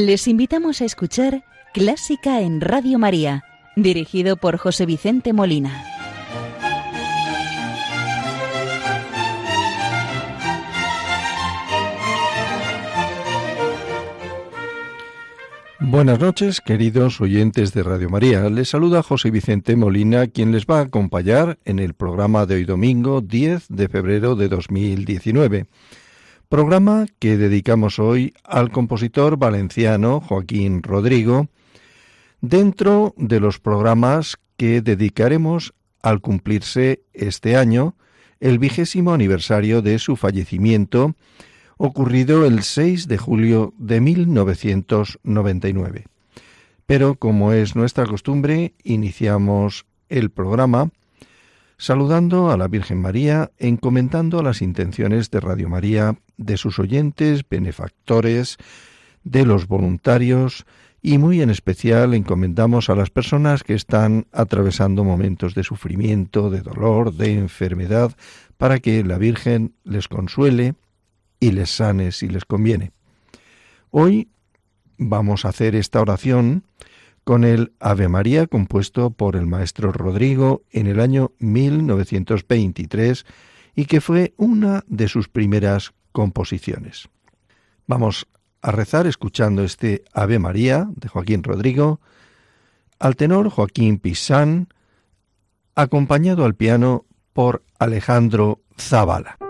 Les invitamos a escuchar Clásica en Radio María, dirigido por José Vicente Molina. Buenas noches, queridos oyentes de Radio María. Les saluda José Vicente Molina, quien les va a acompañar en el programa de hoy domingo 10 de febrero de 2019. Programa que dedicamos hoy al compositor valenciano Joaquín Rodrigo, dentro de los programas que dedicaremos al cumplirse este año el vigésimo aniversario de su fallecimiento ocurrido el 6 de julio de 1999. Pero como es nuestra costumbre, iniciamos el programa saludando a la Virgen María, encomendando las intenciones de Radio María, de sus oyentes, benefactores, de los voluntarios y muy en especial encomendamos a las personas que están atravesando momentos de sufrimiento, de dolor, de enfermedad, para que la Virgen les consuele, y les sane si les conviene. Hoy vamos a hacer esta oración con el Ave María compuesto por el maestro Rodrigo en el año 1923 y que fue una de sus primeras composiciones. Vamos a rezar escuchando este Ave María de Joaquín Rodrigo al tenor Joaquín Pisán, acompañado al piano por Alejandro Zavala.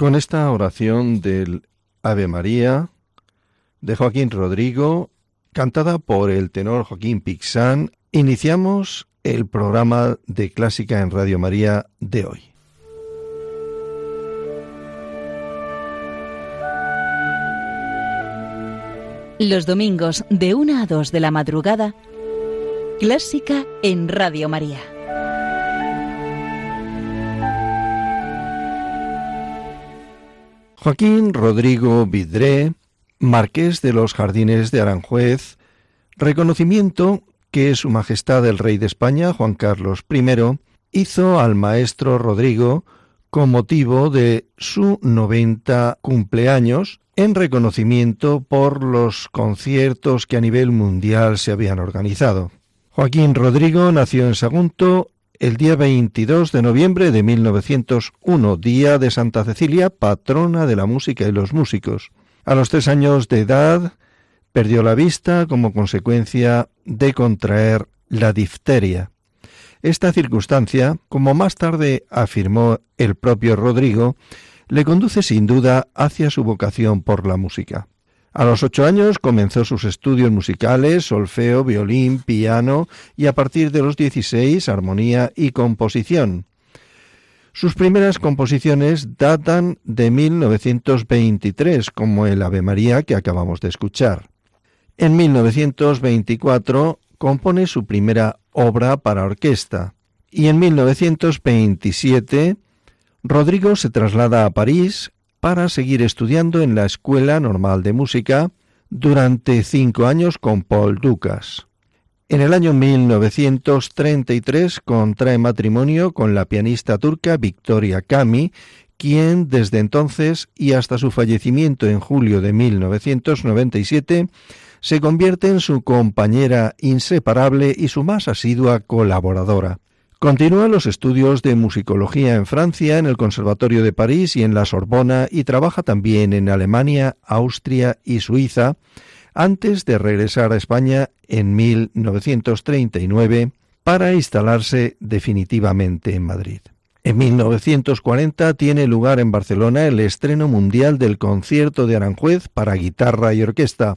Con esta oración del Ave María de Joaquín Rodrigo, cantada por el tenor Joaquín Pixán, iniciamos el programa de Clásica en Radio María de hoy. Los domingos de 1 a 2 de la madrugada, Clásica en Radio María. Joaquín Rodrigo Vidré, marqués de los Jardines de Aranjuez, reconocimiento que Su Majestad el Rey de España, Juan Carlos I, hizo al maestro Rodrigo con motivo de su 90 cumpleaños en reconocimiento por los conciertos que a nivel mundial se habían organizado. Joaquín Rodrigo nació en Sagunto el día 22 de noviembre de 1901, día de Santa Cecilia, patrona de la música y los músicos. A los tres años de edad perdió la vista como consecuencia de contraer la difteria. Esta circunstancia, como más tarde afirmó el propio Rodrigo, le conduce sin duda hacia su vocación por la música. A los ocho años comenzó sus estudios musicales, solfeo, violín, piano y a partir de los dieciséis armonía y composición. Sus primeras composiciones datan de 1923, como el Ave María que acabamos de escuchar. En 1924 compone su primera obra para orquesta y en 1927 Rodrigo se traslada a París para seguir estudiando en la Escuela Normal de Música durante cinco años con Paul Ducas. En el año 1933 contrae matrimonio con la pianista turca Victoria Kami, quien desde entonces y hasta su fallecimiento en julio de 1997 se convierte en su compañera inseparable y su más asidua colaboradora. Continúa los estudios de musicología en Francia, en el Conservatorio de París y en la Sorbona y trabaja también en Alemania, Austria y Suiza, antes de regresar a España en 1939 para instalarse definitivamente en Madrid. En 1940 tiene lugar en Barcelona el estreno mundial del concierto de Aranjuez para guitarra y orquesta,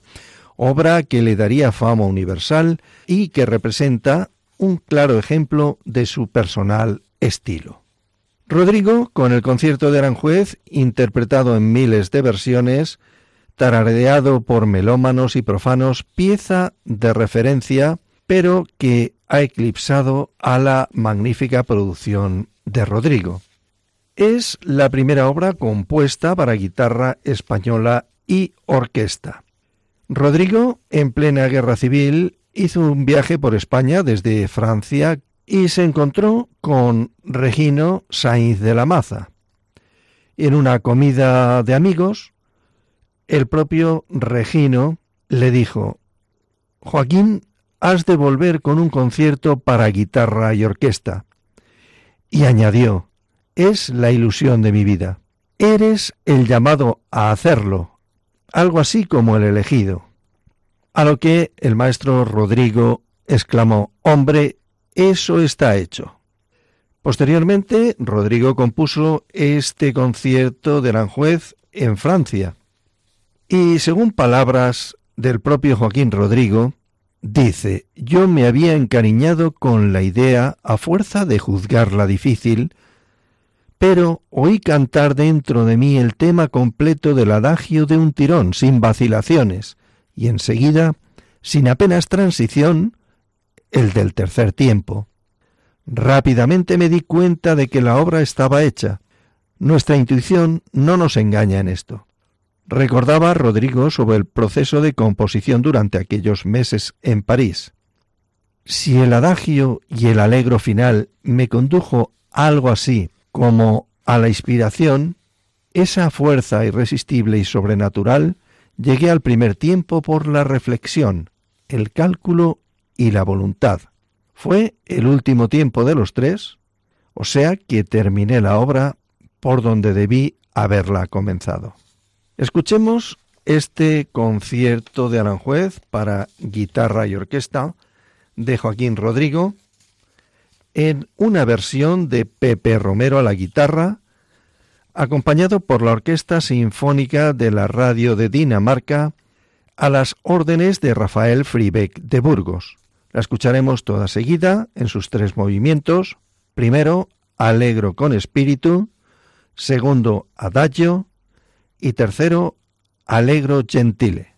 obra que le daría fama universal y que representa un claro ejemplo de su personal estilo. Rodrigo, con el concierto de Aranjuez, interpretado en miles de versiones, tarareado por melómanos y profanos, pieza de referencia, pero que ha eclipsado a la magnífica producción de Rodrigo. Es la primera obra compuesta para guitarra española y orquesta. Rodrigo, en plena guerra civil, hizo un viaje por España desde Francia y se encontró con Regino Sainz de la Maza. En una comida de amigos, el propio Regino le dijo, Joaquín, has de volver con un concierto para guitarra y orquesta. Y añadió, es la ilusión de mi vida. Eres el llamado a hacerlo, algo así como el elegido. A lo que el maestro Rodrigo exclamó, Hombre, eso está hecho. Posteriormente, Rodrigo compuso este concierto de Aranjuez en Francia. Y según palabras del propio Joaquín Rodrigo, dice, yo me había encariñado con la idea a fuerza de juzgarla difícil, pero oí cantar dentro de mí el tema completo del adagio de un tirón, sin vacilaciones, y enseguida, sin apenas transición, el del tercer tiempo. Rápidamente me di cuenta de que la obra estaba hecha. Nuestra intuición no nos engaña en esto. Recordaba Rodrigo sobre el proceso de composición durante aquellos meses en París. Si el adagio y el alegro final me condujo algo así como a la inspiración, esa fuerza irresistible y sobrenatural llegué al primer tiempo por la reflexión, el cálculo y la voluntad. Fue el último tiempo de los tres, o sea que terminé la obra por donde debí haberla comenzado. Escuchemos este concierto de Aranjuez para guitarra y orquesta de Joaquín Rodrigo en una versión de Pepe Romero a la guitarra acompañado por la Orquesta Sinfónica de la Radio de Dinamarca, a las órdenes de Rafael Fribeck de Burgos. La escucharemos toda seguida en sus tres movimientos. Primero, Alegro con espíritu, segundo, Adagio y tercero, Alegro gentile.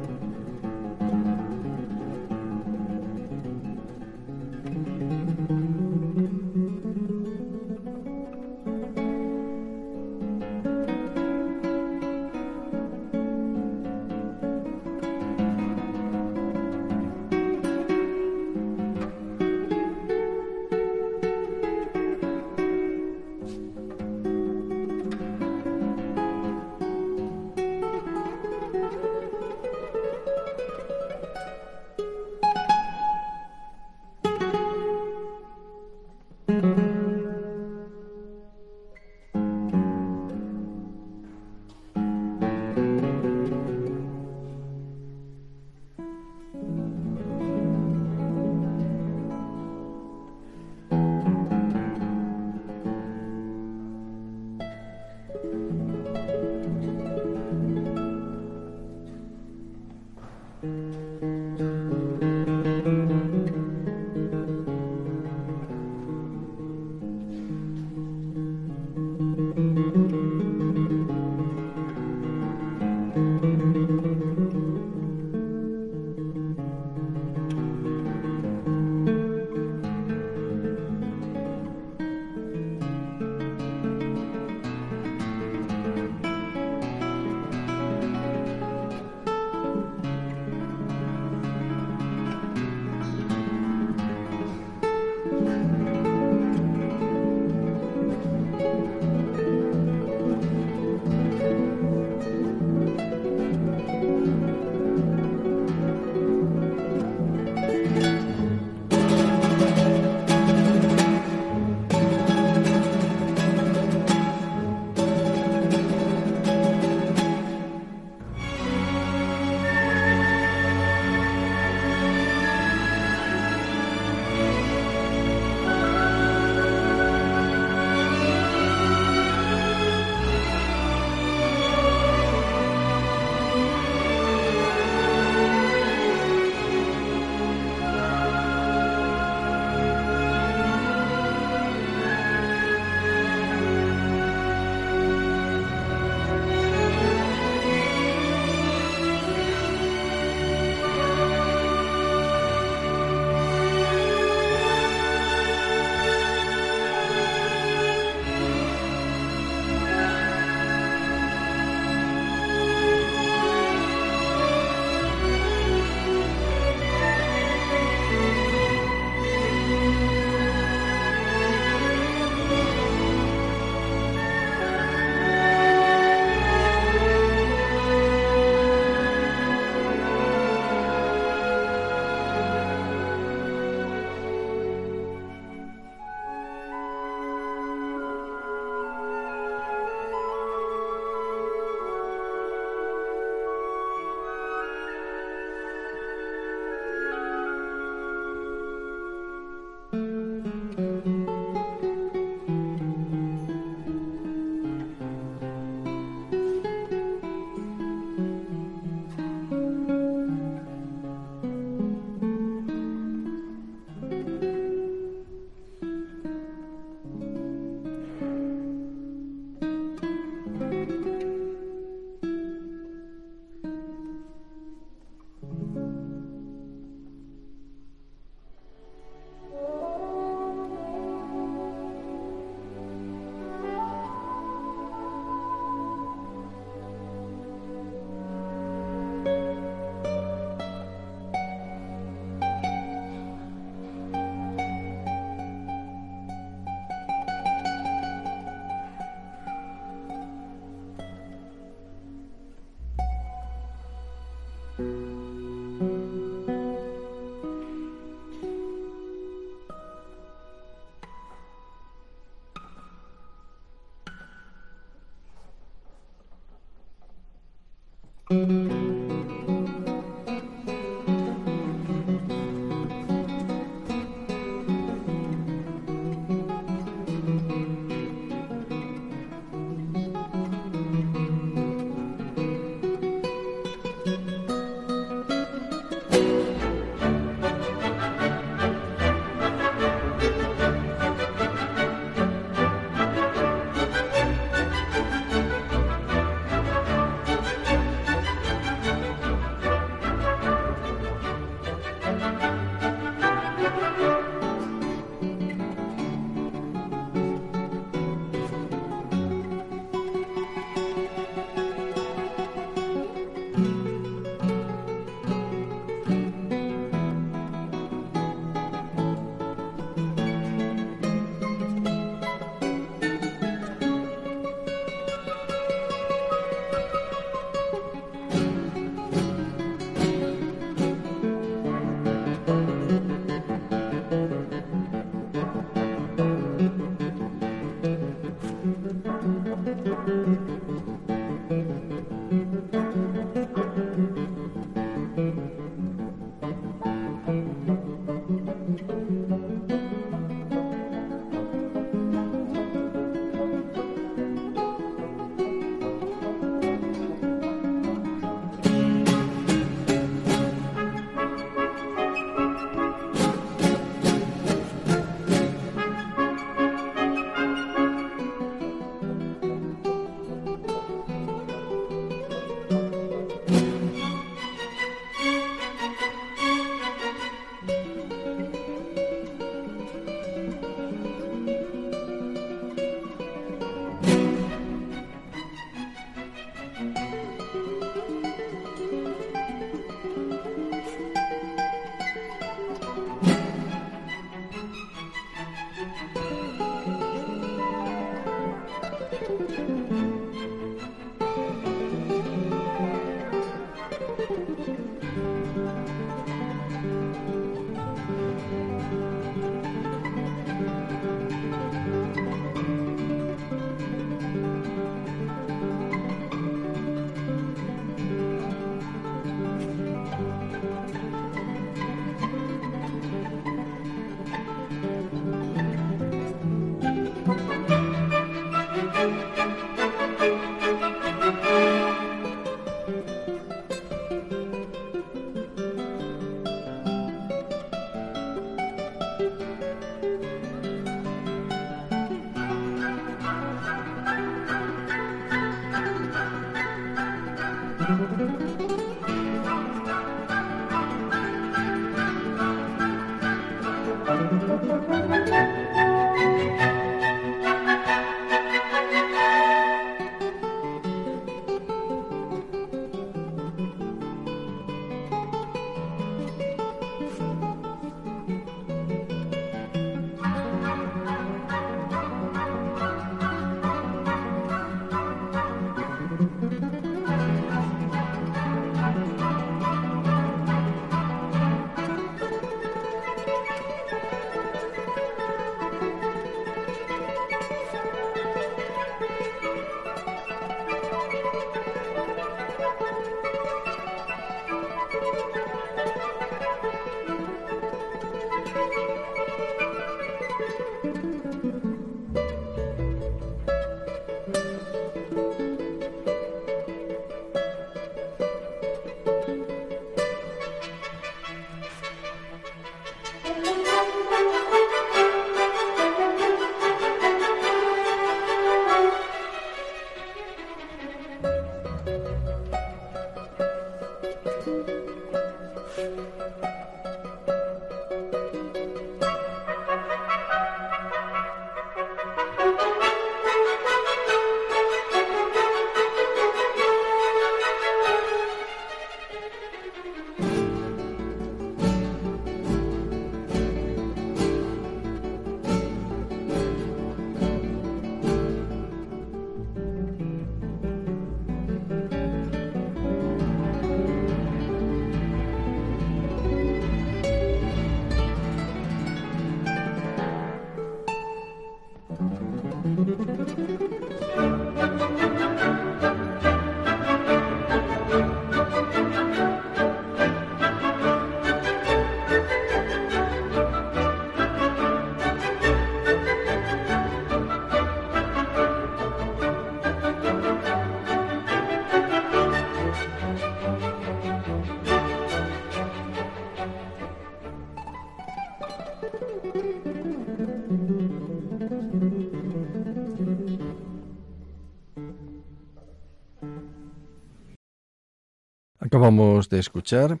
De escuchar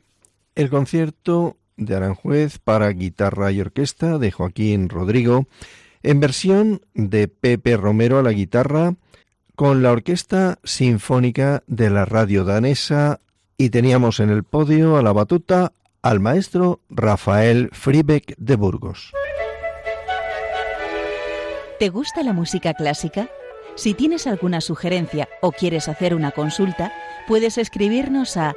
el concierto de Aranjuez para guitarra y orquesta de Joaquín Rodrigo, en versión de Pepe Romero a la guitarra, con la Orquesta Sinfónica de la Radio Danesa y teníamos en el podio a la batuta al maestro Rafael Fribeck de Burgos. ¿Te gusta la música clásica? Si tienes alguna sugerencia o quieres hacer una consulta, puedes escribirnos a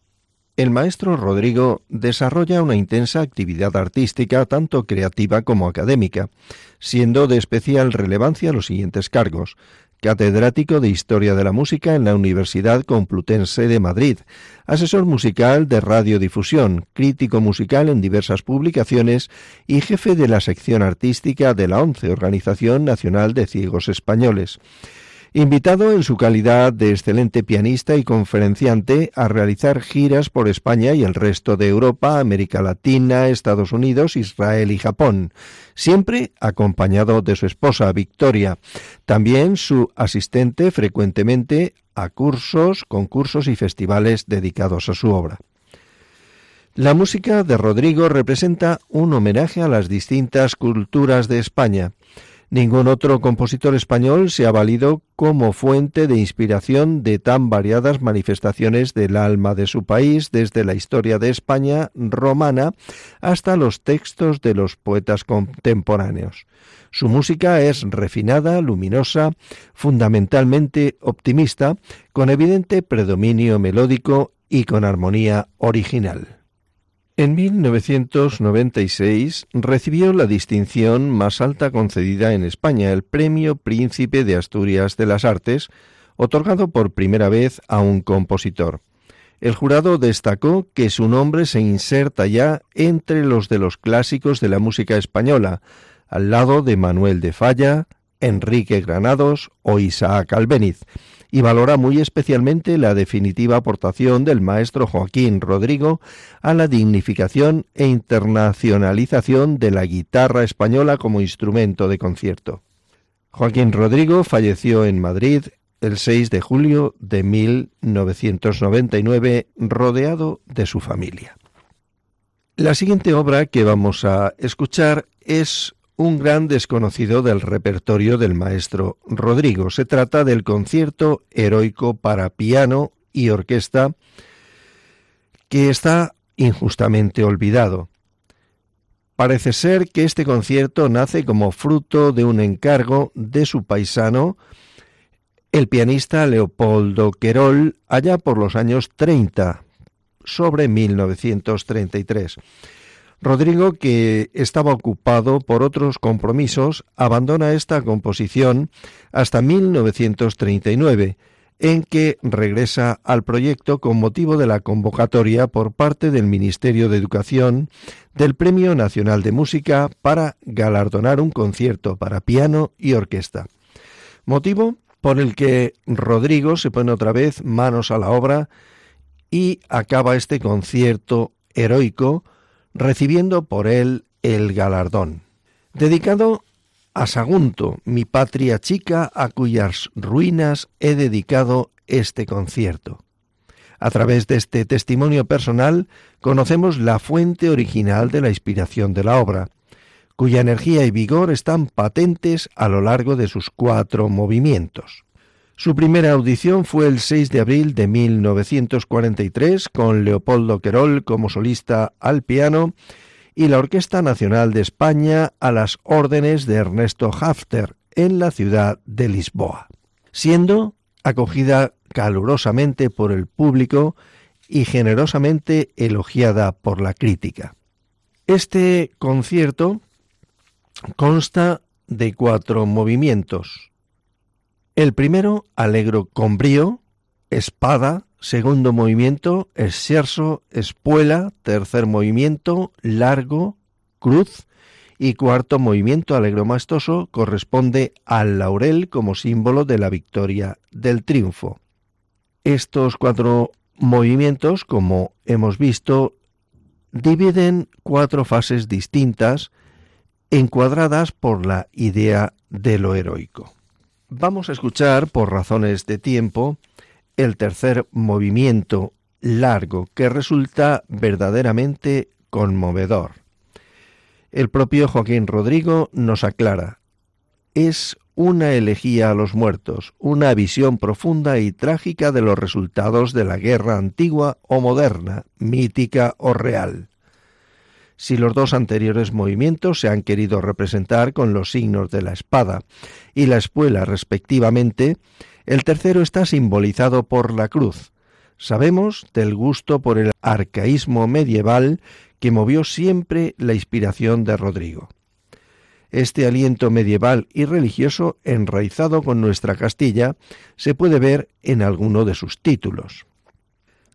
el maestro Rodrigo desarrolla una intensa actividad artística tanto creativa como académica, siendo de especial relevancia los siguientes cargos. Catedrático de Historia de la Música en la Universidad Complutense de Madrid, asesor musical de radiodifusión, crítico musical en diversas publicaciones. Y jefe de la sección artística de la ONCE, Organización Nacional de Ciegos Españoles invitado en su calidad de excelente pianista y conferenciante a realizar giras por España y el resto de Europa, América Latina, Estados Unidos, Israel y Japón, siempre acompañado de su esposa Victoria, también su asistente frecuentemente a cursos, concursos y festivales dedicados a su obra. La música de Rodrigo representa un homenaje a las distintas culturas de España, Ningún otro compositor español se ha valido como fuente de inspiración de tan variadas manifestaciones del alma de su país, desde la historia de España romana hasta los textos de los poetas contemporáneos. Su música es refinada, luminosa, fundamentalmente optimista, con evidente predominio melódico y con armonía original. En 1996 recibió la distinción más alta concedida en España, el Premio Príncipe de Asturias de las Artes, otorgado por primera vez a un compositor. El jurado destacó que su nombre se inserta ya entre los de los clásicos de la música española, al lado de Manuel de Falla, Enrique Granados o Isaac Albeniz, y valora muy especialmente la definitiva aportación del maestro Joaquín Rodrigo a la dignificación e internacionalización de la guitarra española como instrumento de concierto. Joaquín Rodrigo falleció en Madrid el 6 de julio de 1999 rodeado de su familia. La siguiente obra que vamos a escuchar es un gran desconocido del repertorio del maestro Rodrigo. Se trata del concierto heroico para piano y orquesta que está injustamente olvidado. Parece ser que este concierto nace como fruto de un encargo de su paisano, el pianista Leopoldo Querol, allá por los años 30, sobre 1933. Rodrigo, que estaba ocupado por otros compromisos, abandona esta composición hasta 1939, en que regresa al proyecto con motivo de la convocatoria por parte del Ministerio de Educación del Premio Nacional de Música para galardonar un concierto para piano y orquesta. Motivo por el que Rodrigo se pone otra vez manos a la obra y acaba este concierto heroico recibiendo por él el galardón. Dedicado a Sagunto, mi patria chica, a cuyas ruinas he dedicado este concierto. A través de este testimonio personal conocemos la fuente original de la inspiración de la obra, cuya energía y vigor están patentes a lo largo de sus cuatro movimientos. Su primera audición fue el 6 de abril de 1943 con Leopoldo Querol como solista al piano y la Orquesta Nacional de España a las órdenes de Ernesto Hafter en la ciudad de Lisboa, siendo acogida calurosamente por el público y generosamente elogiada por la crítica. Este concierto consta de cuatro movimientos, el primero, alegro con brío, espada, segundo movimiento, escerzo, espuela, tercer movimiento, largo, cruz y cuarto movimiento alegro maestoso corresponde al laurel como símbolo de la victoria del triunfo. Estos cuatro movimientos, como hemos visto, dividen cuatro fases distintas encuadradas por la idea de lo heroico. Vamos a escuchar, por razones de tiempo, el tercer movimiento largo que resulta verdaderamente conmovedor. El propio Joaquín Rodrigo nos aclara, es una elegía a los muertos, una visión profunda y trágica de los resultados de la guerra antigua o moderna, mítica o real. Si los dos anteriores movimientos se han querido representar con los signos de la espada y la espuela respectivamente, el tercero está simbolizado por la cruz. Sabemos del gusto por el arcaísmo medieval que movió siempre la inspiración de Rodrigo. Este aliento medieval y religioso enraizado con nuestra Castilla se puede ver en alguno de sus títulos.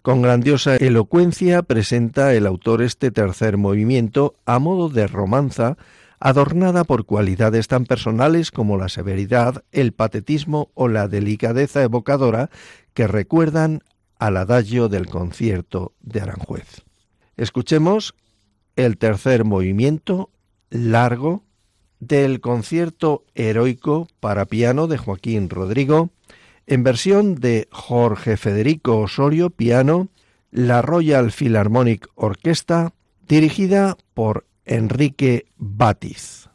Con grandiosa elocuencia presenta el autor este tercer movimiento a modo de romanza adornada por cualidades tan personales como la severidad, el patetismo o la delicadeza evocadora que recuerdan al adagio del concierto de Aranjuez. Escuchemos el tercer movimiento largo del concierto heroico para piano de Joaquín Rodrigo en versión de Jorge Federico Osorio, piano, la Royal Philharmonic Orquesta, dirigida por Enrique Batiz.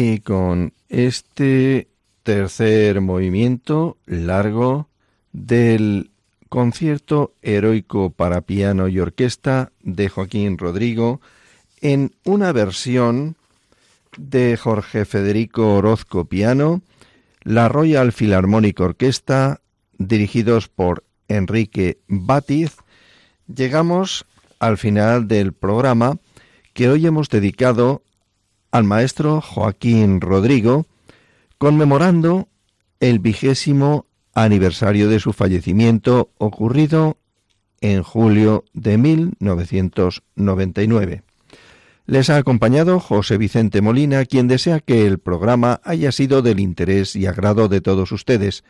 Y con este tercer movimiento largo del concierto heroico para piano y orquesta de Joaquín Rodrigo en una versión de Jorge Federico Orozco piano, la Royal Philharmonic Orquesta, dirigidos por Enrique Batiz, llegamos al final del programa que hoy hemos dedicado al maestro Joaquín Rodrigo, conmemorando el vigésimo aniversario de su fallecimiento ocurrido en julio de 1999. Les ha acompañado José Vicente Molina, quien desea que el programa haya sido del interés y agrado de todos ustedes,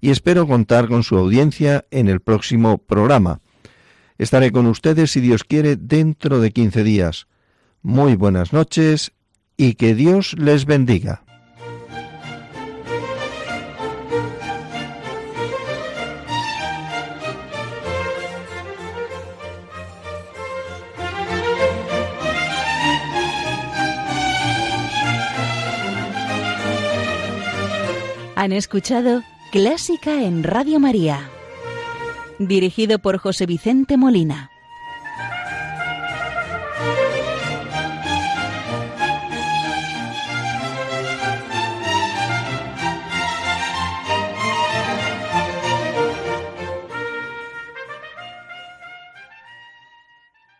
y espero contar con su audiencia en el próximo programa. Estaré con ustedes, si Dios quiere, dentro de quince días. Muy buenas noches y que Dios les bendiga. Han escuchado Clásica en Radio María, dirigido por José Vicente Molina.